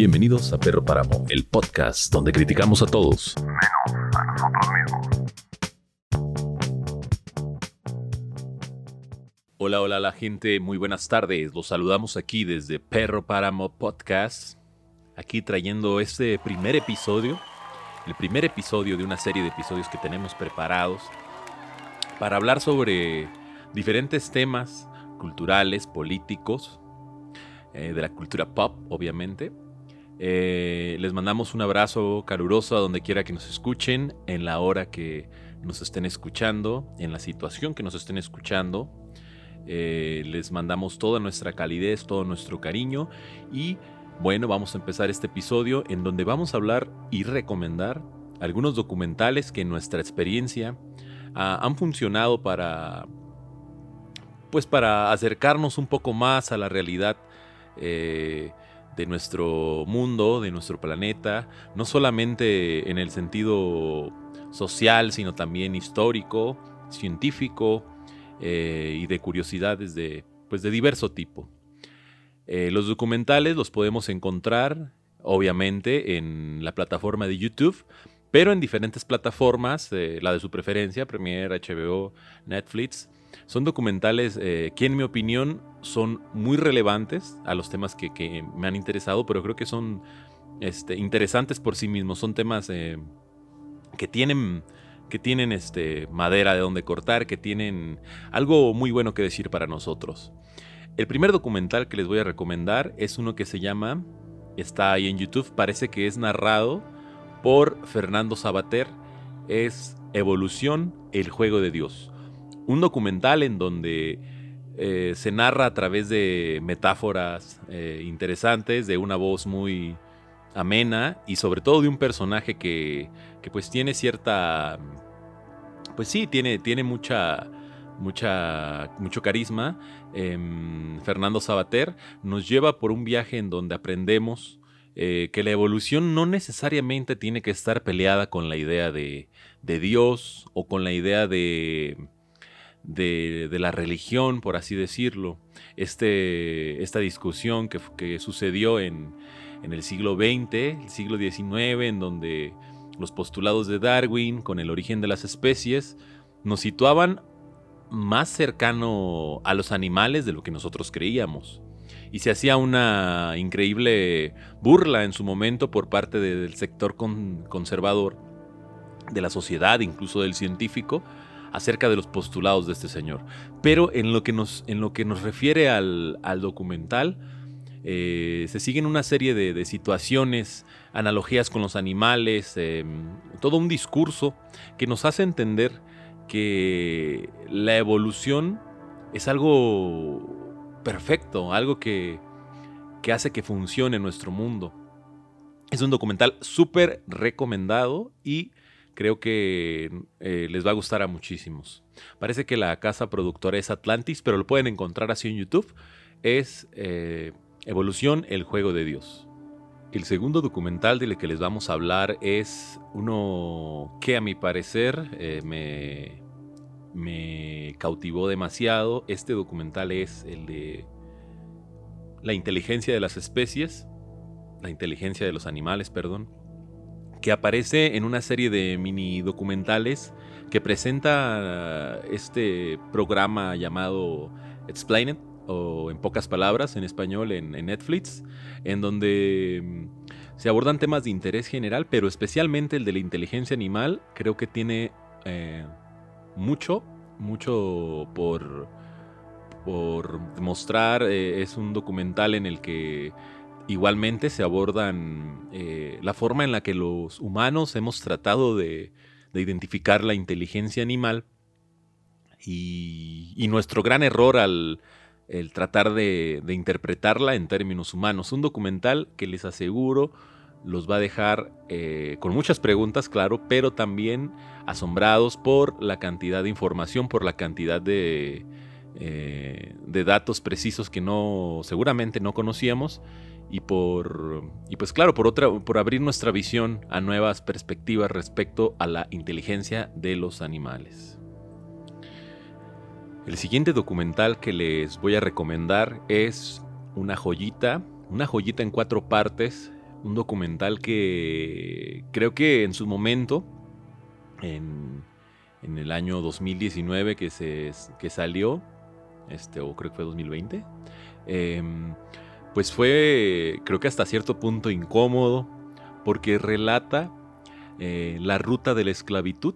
Bienvenidos a Perro Páramo, el podcast donde criticamos a todos, menos a nosotros mismos. Hola, hola la gente, muy buenas tardes. Los saludamos aquí desde Perro Páramo Podcast. Aquí trayendo este primer episodio, el primer episodio de una serie de episodios que tenemos preparados para hablar sobre diferentes temas culturales, políticos, eh, de la cultura pop, obviamente. Eh, les mandamos un abrazo caluroso a donde quiera que nos escuchen, en la hora que nos estén escuchando, en la situación que nos estén escuchando. Eh, les mandamos toda nuestra calidez, todo nuestro cariño y bueno, vamos a empezar este episodio en donde vamos a hablar y recomendar algunos documentales que en nuestra experiencia ah, han funcionado para pues para acercarnos un poco más a la realidad eh, de nuestro mundo, de nuestro planeta, no solamente en el sentido social, sino también histórico, científico eh, y de curiosidades de, pues de diverso tipo. Eh, los documentales los podemos encontrar, obviamente, en la plataforma de YouTube, pero en diferentes plataformas, la de su preferencia, Premiere, HBO, Netflix, son documentales eh, que en mi opinión son muy relevantes a los temas que, me han interesado, pero creo que son este, interesantes por sí mismos. Son temas eh, que tienen, que tienen este, madera de donde cortar, que tienen algo muy bueno que decir para nosotros. El primer documental que les voy a recomendar es uno que se llama, está ahí en YouTube, parece que es narrado por Fernando Sabater, es Evolución, el juego de Dios un documental en donde eh, se narra a través de metáforas eh, interesantes, de una voz muy amena y sobre todo de un personaje que, pues tiene cierta, pues sí, tiene, tiene mucha, mucha, mucho carisma. Em, Fernando Sabater nos lleva por un viaje en donde aprendemos eh, que la evolución no necesariamente tiene que estar peleada con la idea de, de Dios o con la idea de de, la religión, por así decirlo. Este, esta discusión que, sucedió en, el siglo XX, el siglo XIX, en donde los postulados de Darwin con el origen de las especies nos situaban más cercano a los animales de lo que nosotros creíamos. Y se hacía una increíble burla en su momento por parte del sector conservador de la sociedad, incluso del científico, acerca de los postulados de este señor. Pero en lo que nos, en lo que nos refiere al, documental, eh, se siguen una serie de, situaciones, analogías con los animales, em, todo un discurso que nos hace entender que la evolución es algo perfecto, algo que, que hace que funcione nuestro mundo. Es un documental súper recomendado y creo que eh, les va a gustar a muchísimos. Parece que la casa productora es Atlantis, pero lo pueden encontrar así en YouTube. Es eh, Evolución, el juego de Dios. El segundo documental del que les vamos a hablar es uno que a mi parecer eh, me, me cautivó demasiado. Este documental es el de la inteligencia de las especies, la inteligencia de los animales, perdón que aparece en una serie de mini documentales que presenta este programa llamado Explain It, o en pocas palabras en español en, Netflix, en donde mm, se abordan temas de interés general, pero especialmente el de la inteligencia animal, creo que tiene eh, mucho, mucho por, por mostrar. Eh, es un documental en el que Igualmente se abordan eh, la forma en la que los humanos hemos tratado de, identificar la inteligencia animal y, nuestro gran error al tratar de, interpretarla en términos humanos. Un documental que les aseguro los va a dejar eh, con muchas preguntas, claro, pero también asombrados por la cantidad de información, por la cantidad de, eh, de datos precisos que no seguramente no conocíamos y por y pues claro, por otra por abrir nuestra visión a nuevas perspectivas respecto a la inteligencia de los animales. El siguiente documental que les voy a recomendar es una joyita, una joyita en cuatro partes Un documental que creo que en su momento, en, el año 2019 que, se, que salió, este, o creo que fue 2020, em, pues fue, creo que hasta cierto punto incómodo, porque relata eh, la ruta de la esclavitud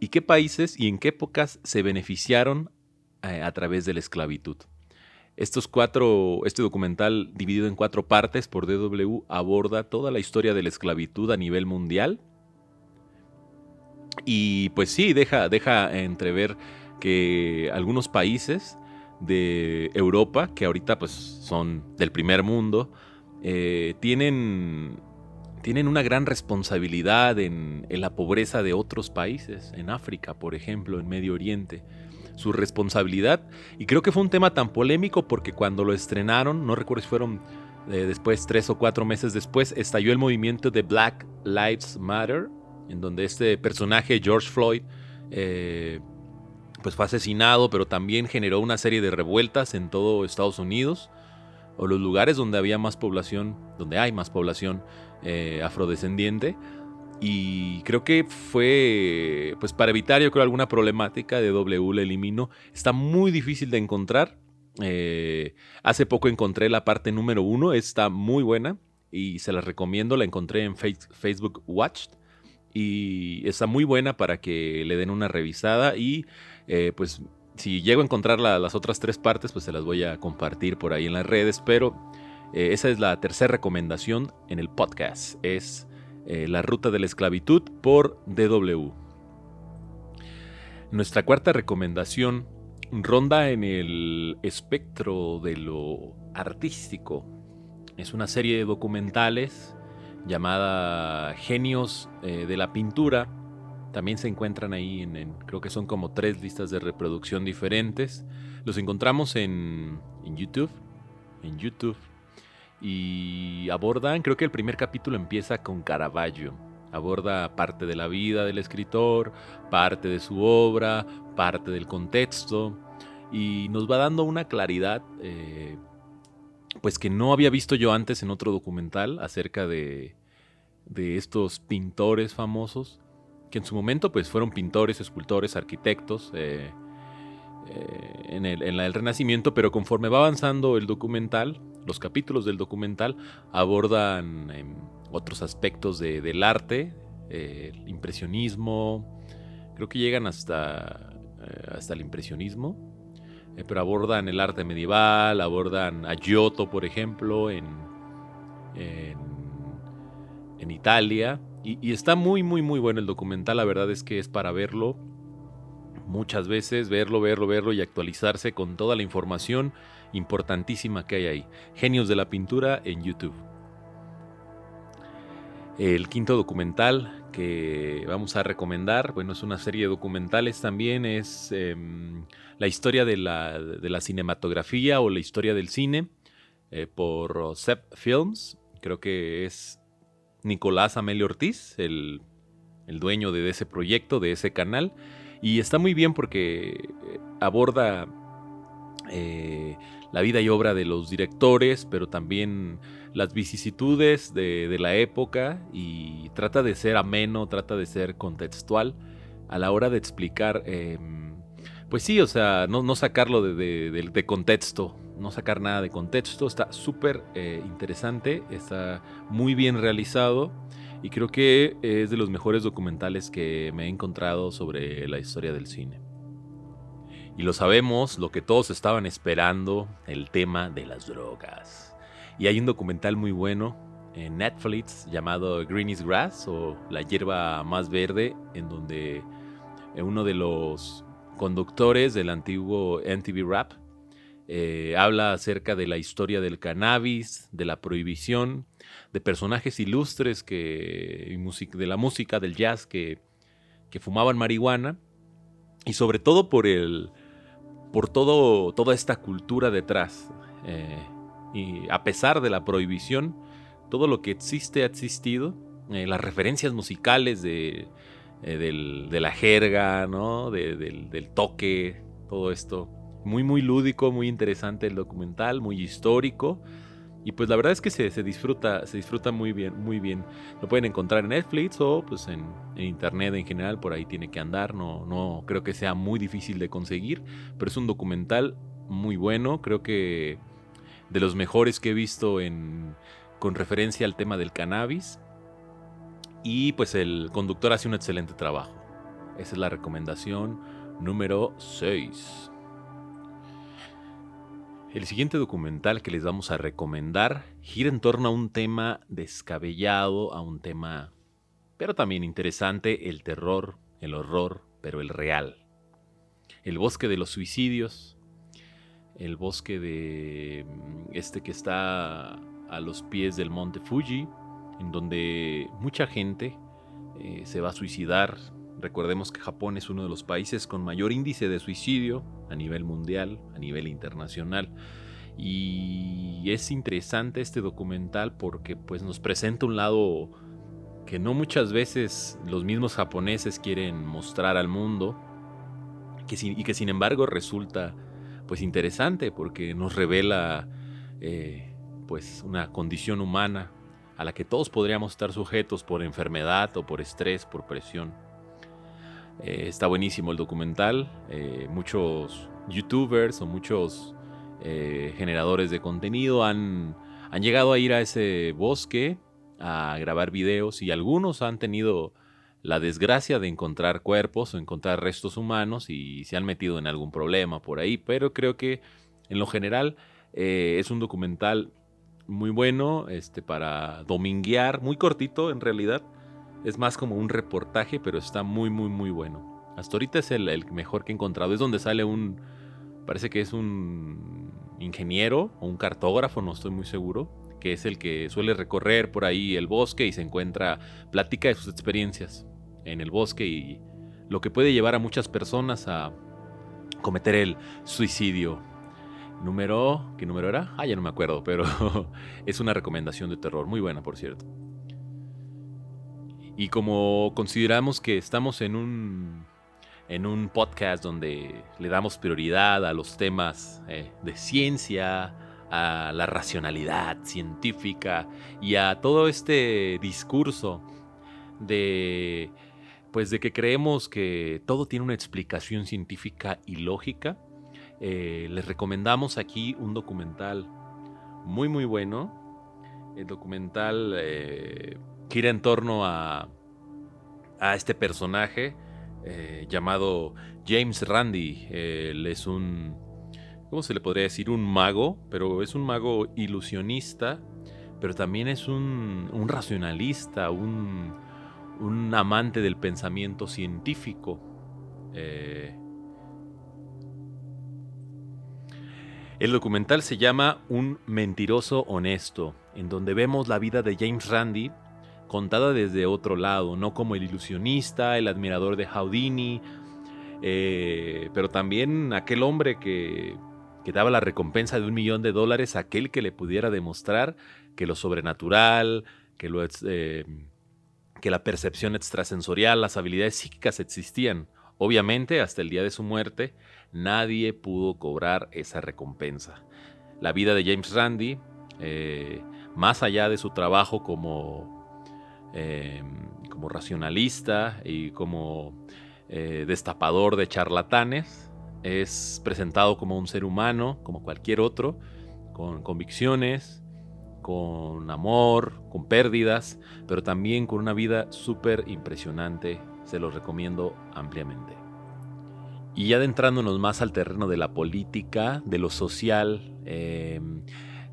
y qué países y en qué épocas se beneficiaron eh, a través de la esclavitud. Estos cuatro, este documental dividido en cuatro partes por DW aborda toda la historia de la esclavitud a nivel mundial. Y pues sí, deja, deja entrever que algunos países de Europa, que ahorita pues son del primer mundo, eh, tienen, tienen una gran responsabilidad en, la pobreza de otros países, en África, por ejemplo, en Medio Oriente su responsabilidad. Y creo que fue un tema tan polémico porque cuando lo estrenaron, no recuerdo si fueron eh, después, tres o cuatro meses después, estalló el movimiento de Black Lives Matter, en donde este personaje, George Floyd, eh, pues fue asesinado, pero también generó una serie de revueltas en todo Estados Unidos, o los lugares donde había más población, donde hay más población eh, afrodescendiente. Y creo que fue, pues para evitar yo creo alguna problemática de W la elimino. Está muy difícil de encontrar. Eh, hace poco encontré la parte número uno, está muy buena y se la recomiendo. La encontré en Facebook Watched y está muy buena para que le den una revisada y eh, pues si llego a encontrar las otras tres partes pues se las voy a compartir por ahí en las redes, pero eh, esa es la tercera recomendación en el podcast. Es eh, la ruta de la esclavitud por DW. Nuestra cuarta recomendación ronda en el espectro de lo artístico. Es una serie de documentales llamada Genios de la Pintura. También se encuentran ahí en, creo que son como tres listas de reproducción diferentes. Los encontramos en, en YouTube. En YouTube y abordan, creo que el primer capítulo empieza con Caravaggio. Aborda parte de la vida del escritor, parte de su obra, parte del contexto y nos va dando una claridad eh, pues que no había visto yo antes en otro documental acerca de, de estos pintores famosos que en su momento pues fueron pintores, escultores, arquitectos eh, eh, en, el, en el Renacimiento, pero conforme va avanzando el documental los capítulos del documental abordan em, otros aspectos del arte, eh, el impresionismo, creo que llegan hasta, hasta el impresionismo, pero abordan el arte medieval, abordan a Giotto, por ejemplo, en, en, Italia, y, está muy, muy, muy bueno el documental, la verdad es que es para verlo muchas veces, verlo, verlo, verlo y actualizarse con toda la información importantísima que hay ahí. Genios de la pintura en YouTube. El quinto documental que vamos a recomendar, bueno, es una serie de documentales también, es em, la historia de la, de la, cinematografía o la historia del cine eh, por Sepp Films. Creo que es Nicolás Amelio Ortiz, el, el dueño de ese proyecto, de ese canal. Y está muy bien porque eh, aborda eh, la vida y obra de los directores, pero también las vicisitudes de, la época y trata de ser ameno, trata de ser contextual a la hora de explicar, em, pues sí, o sea, no, sacarlo de, contexto, no sacar nada de contexto, está súper eh, interesante, está muy bien realizado y creo que es de los mejores documentales que me he encontrado sobre la historia del cine. Y lo sabemos, lo que todos estaban esperando, el tema de las drogas. Y hay un documental muy bueno en Netflix llamado Green is Grass o La hierba más verde, en donde uno de los conductores del antiguo MTV Rap eh, habla acerca de la historia del cannabis, de la prohibición, de personajes ilustres que, de la música, del jazz que, que fumaban marihuana y sobre todo por el, por todo, toda esta cultura detrás. Eh, y a pesar de la prohibición, todo lo que existe ha existido. Eh, las referencias musicales de, eh, de la jerga, ¿no? del, del, toque, todo esto. Muy, muy lúdico, muy interesante el documental, muy histórico. Y pues la verdad es que se, se, disfruta, se disfruta muy bien, muy bien. Lo pueden encontrar en Netflix o pues en, en, internet en general, por ahí tiene que andar. No, no creo que sea muy difícil de conseguir, pero es un documental muy bueno. Creo que de los mejores que he visto en, con referencia al tema del cannabis. Y pues el conductor hace un excelente trabajo. Esa es la recomendación número 6. El siguiente documental que les vamos a recomendar gira en torno a un tema descabellado, a un tema, pero también interesante, el terror, el horror, pero el real. El bosque de los suicidios, el bosque de mm, este que está a los pies del monte Fuji, en donde mucha gente eh, se va a suicidar. Recordemos que Japón es uno de los países con mayor índice de suicidio a nivel mundial, a nivel internacional. Y es interesante este documental porque pues nos presenta un lado que no muchas veces los mismos japoneses quieren mostrar al mundo que, y que sin embargo resulta pues interesante porque nos revela eh, pues una condición humana a la que todos podríamos estar sujetos por enfermedad o por estrés, por presión. Eh, está buenísimo el documental. Eh, muchos youtubers o muchos eh, generadores de contenido han, han llegado a ir a ese bosque a grabar videos y algunos han tenido la desgracia de encontrar cuerpos o encontrar restos humanos y se han metido en algún problema por ahí, pero creo que en lo general es un documental muy bueno este, para dominguear, muy cortito en realidad. Es más como un reportaje, pero está muy, muy, muy bueno. Hasta ahorita es el, mejor que he encontrado. Es donde sale un, parece que es un ingeniero o un cartógrafo, no estoy muy seguro, que es el que suele recorrer por ahí el bosque y se encuentra, platica de sus experiencias en el bosque y lo que puede llevar a muchas personas a cometer el suicidio Número. ¿Qué número era? Ah, ya no me acuerdo, pero es una recomendación de terror. Muy buena, por cierto. Y como consideramos que estamos en un. En un podcast donde le damos prioridad a los temas eh, de ciencia, a la racionalidad científica y a todo este discurso de pues de que creemos que todo tiene una explicación científica y lógica, eh, les recomendamos aquí un documental muy muy bueno. El documental eh, gira en torno a, a este personaje eh, llamado James Randi. él es un, ¿cómo se le podría decir? Un mago, pero es un mago ilusionista, pero también es un, un racionalista, un, un, amante del pensamiento científico. El documental se llama Un mentiroso honesto, en donde vemos la vida de James Randi contada desde otro lado, no como el ilusionista, el admirador de Houdini, eh, pero también aquel hombre que, que, daba la recompensa de un millón de dólares a aquel que le pudiera demostrar que lo sobrenatural, que, lo, eh, que la percepción extrasensorial, las habilidades psíquicas existían. Obviamente, hasta el día de su muerte, nadie pudo cobrar esa recompensa. La vida de James Randi, eh, más allá de su trabajo como, eh, como racionalista y como eh, destapador de charlatanes, es presentado como un ser humano, como cualquier otro, con convicciones, con amor, con pérdidas, pero también con una vida súper impresionante. Se los recomiendo ampliamente. Y adentrándonos más al terreno de la política, de lo social, em,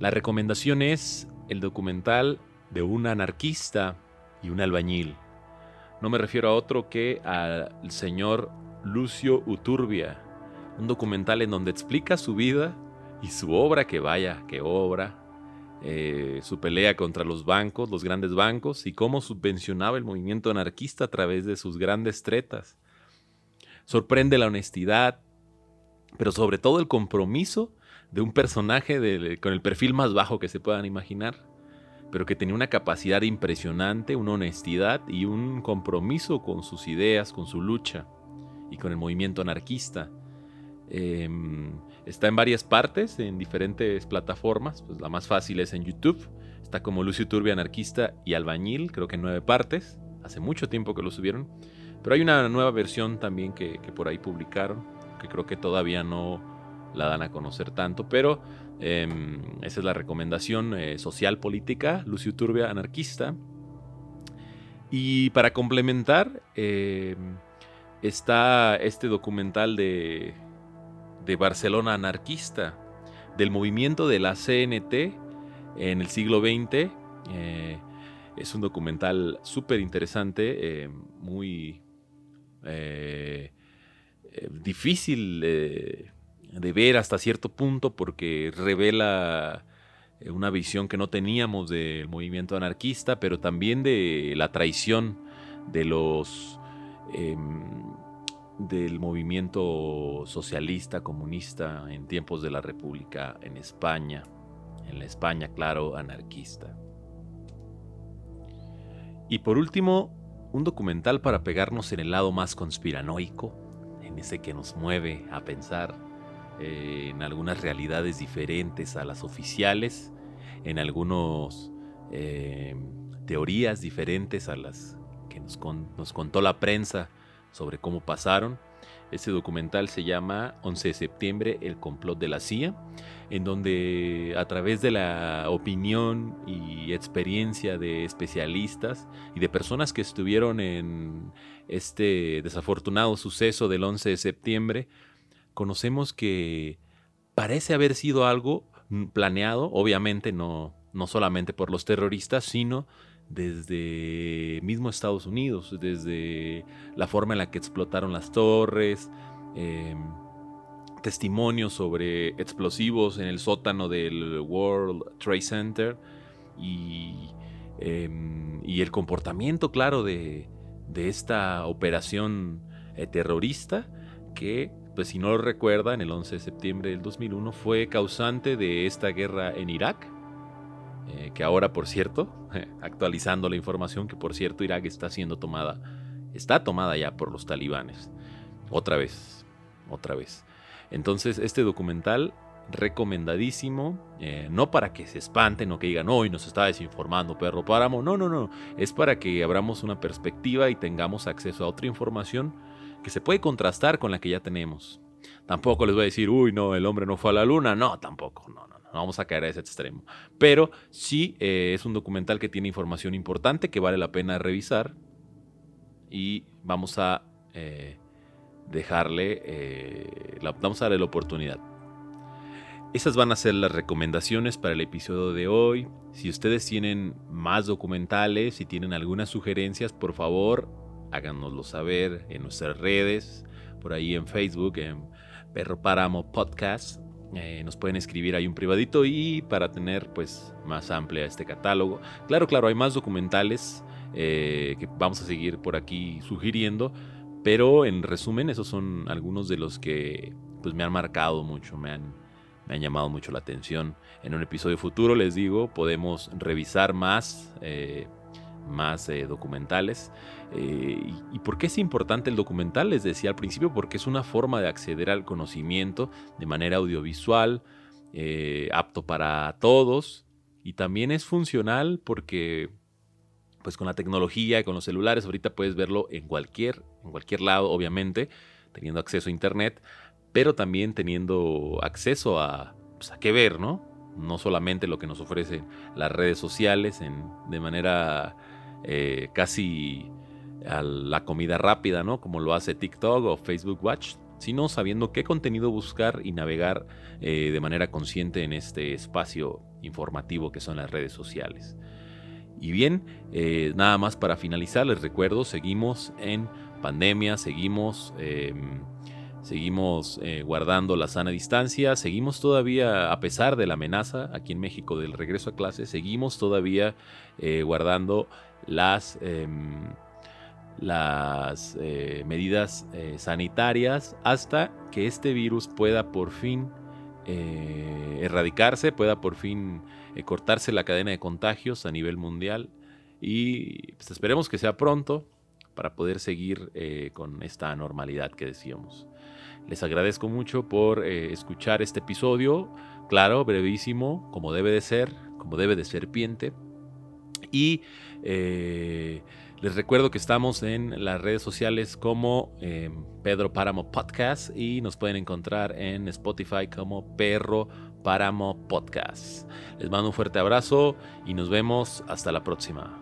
la recomendación es el documental de un anarquista y un albañil. No me refiero a otro que al señor Lucio Uturbia, un documental en donde explica su vida y su obra, que vaya, que obra, eh, su pelea contra los bancos, los grandes bancos, y cómo subvencionaba el movimiento anarquista a través de sus grandes tretas sorprende la honestidad, pero sobre todo el compromiso de un personaje con el perfil más bajo que se puedan imaginar, pero que tenía una capacidad impresionante, una honestidad y un compromiso con sus ideas, con su lucha y con el movimiento anarquista. Em, Está en varias partes, en diferentes plataformas. Pues la más fácil es en YouTube. Está como Lucio Turbia Anarquista y Albañil, creo que en nueve partes. Hace mucho tiempo que lo subieron. Pero hay una nueva versión también que, por ahí publicaron, que creo que todavía no la dan a conocer tanto. Pero em, esa es la recomendación eh, social política, Lucio Turbia Anarquista. Y para complementar, em, está este documental de de Barcelona anarquista, del movimiento de la CNT en el siglo XX. Eh, es un documental súper interesante, eh, muy difícil de ver hasta cierto punto porque revela una visión que no teníamos del movimiento anarquista, pero también de la traición de los em, del movimiento socialista, comunista en tiempos de la República en España, en la España, claro, anarquista. Y por último, un documental para pegarnos en el lado más conspiranoico, en ese que nos mueve a pensar eh, en algunas realidades diferentes a las oficiales, en algunas eh, teorías diferentes a las que nos, nos contó la prensa sobre cómo pasaron. Este documental se llama 11 de septiembre, el complot de la CIA, en donde a través de la opinión y experiencia de especialistas y de personas que estuvieron en este desafortunado suceso del 11 de septiembre, conocemos que parece haber sido algo planeado, obviamente no, no solamente por los terroristas, sino desde mismo Estados Unidos, desde la forma en la que explotaron las torres, em, testimonios sobre explosivos en el sótano del World Trade Center y, em, el comportamiento, claro, de, esta operación eh, terrorista que, pues si no lo recuerdan, el 11 de septiembre del 2001 fue causante de esta guerra en Irak eh, que ahora, por cierto, actualizando la información, que por cierto Irak está siendo tomada, está tomada ya por los talibanes. Otra vez, otra vez. Entonces, este documental recomendadísimo, eh, no para que se espanten o que digan, hoy nos está desinformando perro páramo, no, no, no, es para que abramos una perspectiva y tengamos acceso a otra información que se puede contrastar con la que ya tenemos. Tampoco les voy a decir, uy, no, el hombre no fue a la luna, no, tampoco, no, no no vamos a caer a ese extremo. Pero sí eh, es un documental que tiene información importante que vale la pena revisar. Y vamos a eh, dejarle, eh, vamos a darle la oportunidad. Esas van a ser las recomendaciones para el episodio de hoy. Si ustedes tienen más documentales, si tienen algunas sugerencias, por favor, háganoslo saber en nuestras redes, por ahí en Facebook, en Perro Páramo Podcast eh, nos pueden escribir ahí un privadito y para tener pues más amplia este catálogo. Claro, claro, hay más documentales eh, que vamos a seguir por aquí sugiriendo, pero en resumen esos son algunos de los que pues me han marcado mucho, me han, me han llamado mucho la atención. En un episodio futuro les digo, podemos revisar más. Eh, más eh, documentales. Eh, y, por qué es importante el documental? Les decía al principio, porque es una forma de acceder al conocimiento de manera audiovisual, eh, apto para todos, y también es funcional porque pues con la tecnología y con los celulares ahorita puedes verlo en cualquier, en cualquier lado, obviamente, teniendo acceso a internet, pero también teniendo acceso a, pues, a qué ver, ¿no? No solamente lo que nos ofrecen las redes sociales en, de manera eh, casi a la comida rápida, ¿no? Como lo hace TikTok o Facebook Watch, sino sabiendo qué contenido buscar y navegar eh, de manera consciente en este espacio informativo que son las redes sociales. Y bien, eh, nada más para finalizar, les recuerdo, seguimos en pandemia, seguimos, em, seguimos guardando la sana distancia, seguimos todavía, a pesar de la amenaza aquí en México del regreso a clase, seguimos todavía guardando las, em, las eh, medidas eh, sanitarias hasta que este virus pueda por fin eh, erradicarse, pueda por fin cortarse la cadena de contagios a nivel mundial y pues, esperemos que sea pronto para poder seguir con esta normalidad que decíamos. Les agradezco mucho por escuchar este episodio. Claro, brevísimo, como debe de ser, como debe de serpiente. Y eh, les recuerdo que estamos en las redes sociales como eh, Pedro Páramo Podcast y nos pueden encontrar en Spotify como Perro Páramo Podcast. Les mando un fuerte abrazo y nos vemos hasta la próxima.